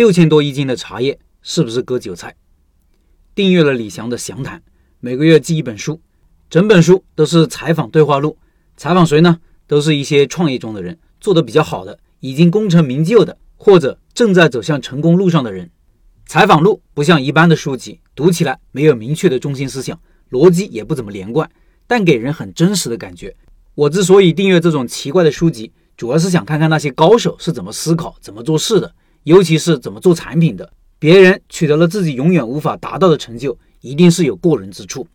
六千多一斤的茶叶是不是割韭菜？订阅了李翔的详谈，每个月寄一本书，整本书都是采访对话录，采访谁呢？都是一些创业中的人，做得比较好的，已经功成名就的，或者正在走向成功路上的人。采访录不像一般的书籍，读起来没有明确的中心思想，逻辑也不怎么连贯，但给人很真实的感觉。我之所以订阅这种奇怪的书籍，主要是想看看那些高手是怎么思考、怎么做事的，尤其是怎么做产品的。别人取得了自己永远无法达到的成就，一定是有过人之处。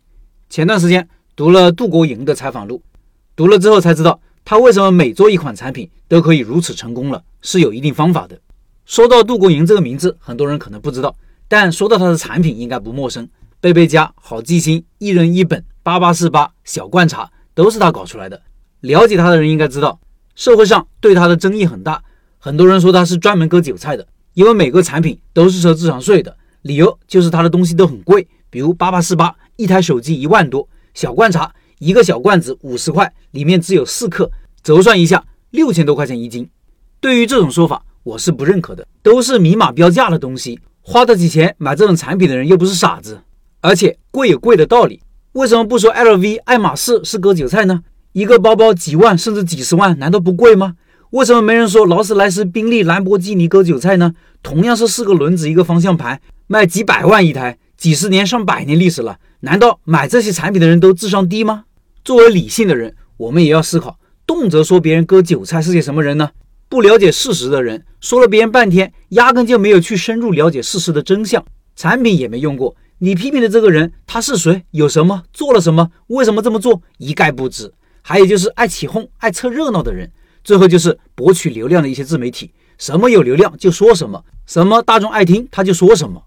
前段时间读了杜国营的采访录，读了之后才知道他为什么每做一款产品都可以如此成功了，是有一定方法的。说到杜国营这个名字，很多人可能不知道，但说到他的产品应该不陌生。贝贝家、好记星、一人一本、八八四八、小罐茶都是他搞出来的。了解他的人应该知道，社会上对他的争议很大，很多人说他是专门割韭菜的。因为每个产品都是收智商税的，理由就是他的东西都很贵，比如八八四八一台手机一万多，小罐茶一个小罐子五十块，里面只有四克，折算一下六千多块钱一斤。对于这种说法，我是不认可的，都是明码标价的东西，花得起钱买这种产品的人又不是傻子，而且贵有贵的道理，为什么不说 LV、爱马仕是割韭菜呢？一个包包几万甚至几十万，难道不贵吗？为什么没人说劳斯莱斯、宾利、兰博基尼割韭菜呢？同样是四个轮子一个方向盘，卖几百万一台，几十年上百年历史了，难道买这些产品的人都智商低吗？作为理性的人，我们也要思考，动辄说别人割韭菜是些什么人呢？不了解事实的人，说了别人半天，压根就没有去深入了解事实的真相，产品也没用过。你批评的这个人他是谁？有什么？做了什么？为什么这么做？一概不知。还有就是爱起哄、爱凑热闹的人。最后就是博取流量的一些自媒体，什么有流量就说什么，什么大众爱听他就说什么。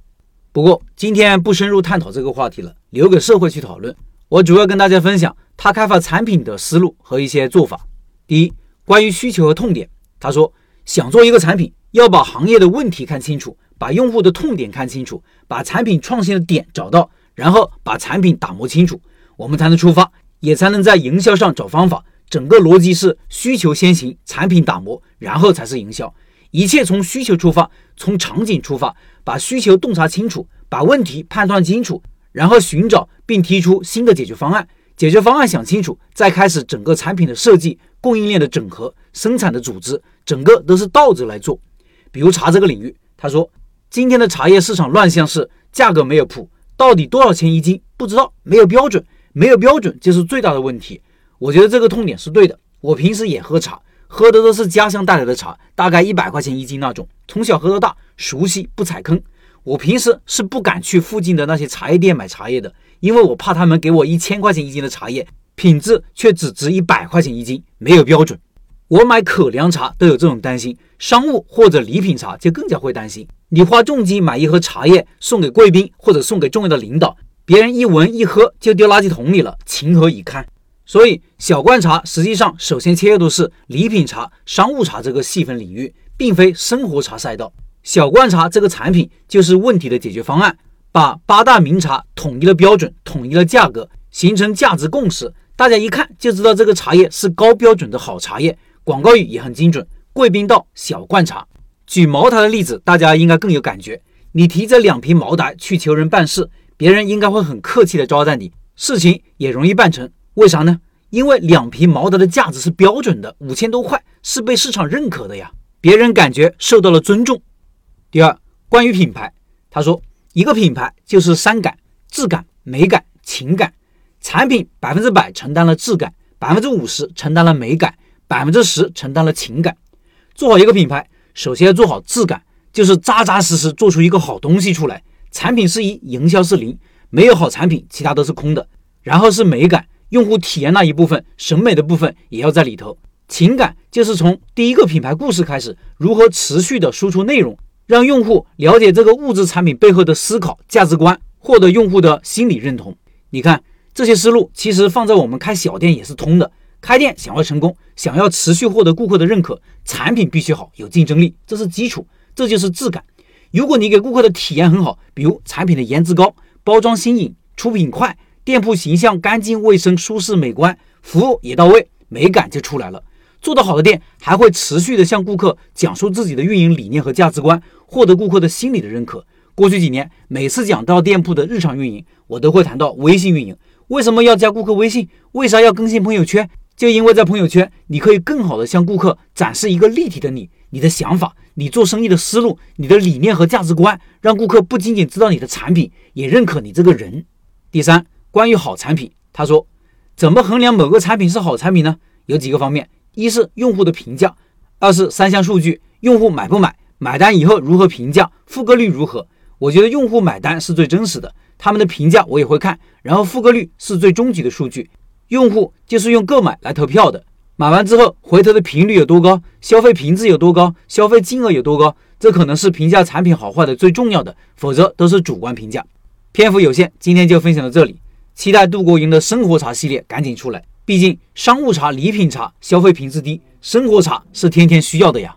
不过今天不深入探讨这个话题了，留给社会去讨论。我主要跟大家分享他开发产品的思路和一些做法。第一，关于需求和痛点，他说想做一个产品，要把行业的问题看清楚，把用户的痛点看清楚，把产品创新的点找到，然后把产品打磨清楚，我们才能出发，也才能在营销上找方法。整个逻辑是需求先行，产品打磨，然后才是营销。一切从需求出发，从场景出发，把需求洞察清楚，把问题判断清楚，然后寻找并提出新的解决方案。解决方案想清楚，再开始整个产品的设计、供应链的整合、生产的组织，整个都是倒着来做。比如茶这个领域，他说今天的茶叶市场乱象是价格没有谱，到底多少钱一斤不知道，没有标准，没有标准就是最大的问题。我觉得这个痛点是对的。我平时也喝茶，喝的都是家乡带来的茶，大概一百块钱一斤那种，从小喝到大，熟悉不踩坑。我平时是不敢去附近的那些茶叶店买茶叶的，因为我怕他们给我一千块钱一斤的茶叶，品质却只值一百块钱一斤，没有标准。我买可粮茶都有这种担心，商务或者礼品茶就更加会担心。你花重金买一盒茶叶送给贵宾或者送给重要的领导，别人一闻一喝就丢垃圾桶里了，情何以堪？所以，小罐茶实际上首先切入的是礼品茶、商务茶这个细分领域，并非生活茶赛道。小罐茶这个产品就是问题的解决方案，把八大名茶统一了标准、统一了价格，形成价值共识。大家一看就知道这个茶叶是高标准的好茶叶，广告语也很精准。贵宾到小罐茶，举茅台的例子，大家应该更有感觉。你提着两瓶茅台去求人办事，别人应该会很客气的招待你，事情也容易办成。为啥呢？因为两瓶茅台的价值是标准的，五千多块是被市场认可的呀，别人感觉受到了尊重。第二，关于品牌，他说一个品牌就是三感：质感、美感、情感。产品百分之百承担了质感，百分之五十承担了美感，百分之十承担了情感。做好一个品牌，首先要做好质感，就是扎扎实实做出一个好东西出来。产品是一，营销是零，没有好产品，其他都是空的。然后是美感。用户体验那一部分，审美的部分也要在里头。情感就是从第一个品牌故事开始，如何持续的输出内容，让用户了解这个物质产品背后的思考价值观，获得用户的心理认同。你看这些思路，其实放在我们开小店也是通的。开店想要成功，想要持续获得顾客的认可，产品必须好，有竞争力，这是基础，这就是质感。如果你给顾客的体验很好，比如产品的颜值高，包装新颖，出品快。店铺形象干净卫生、舒适美观，服务也到位，美感就出来了。做得好的店还会持续的向顾客讲述自己的运营理念和价值观，获得顾客的心理的认可。过去几年，每次讲到店铺的日常运营，我都会谈到微信运营。为什么要加顾客微信？为啥要更新朋友圈？就因为在朋友圈，你可以更好的向顾客展示一个立体的你，你的想法，你做生意的思路，你的理念和价值观，让顾客不仅仅知道你的产品，也认可你这个人。第三，关于好产品，他说，怎么衡量某个产品是好产品呢？有几个方面。一是用户的评价，二是三项数据：用户买不买，买单以后如何评价，复购率如何。我觉得用户买单是最真实的，他们的评价我也会看，然后复购率是最终极的数据。用户就是用购买来投票的，买完之后回头的频率有多高，消费频次有多高，消费金额有多高，这可能是评价产品好坏的最重要的，否则都是主观评价。篇幅有限，今天就分享到这里，期待杜国营的生活茶系列赶紧出来。毕竟，商务茶、礼品茶消费品质低，生活茶是天天需要的呀。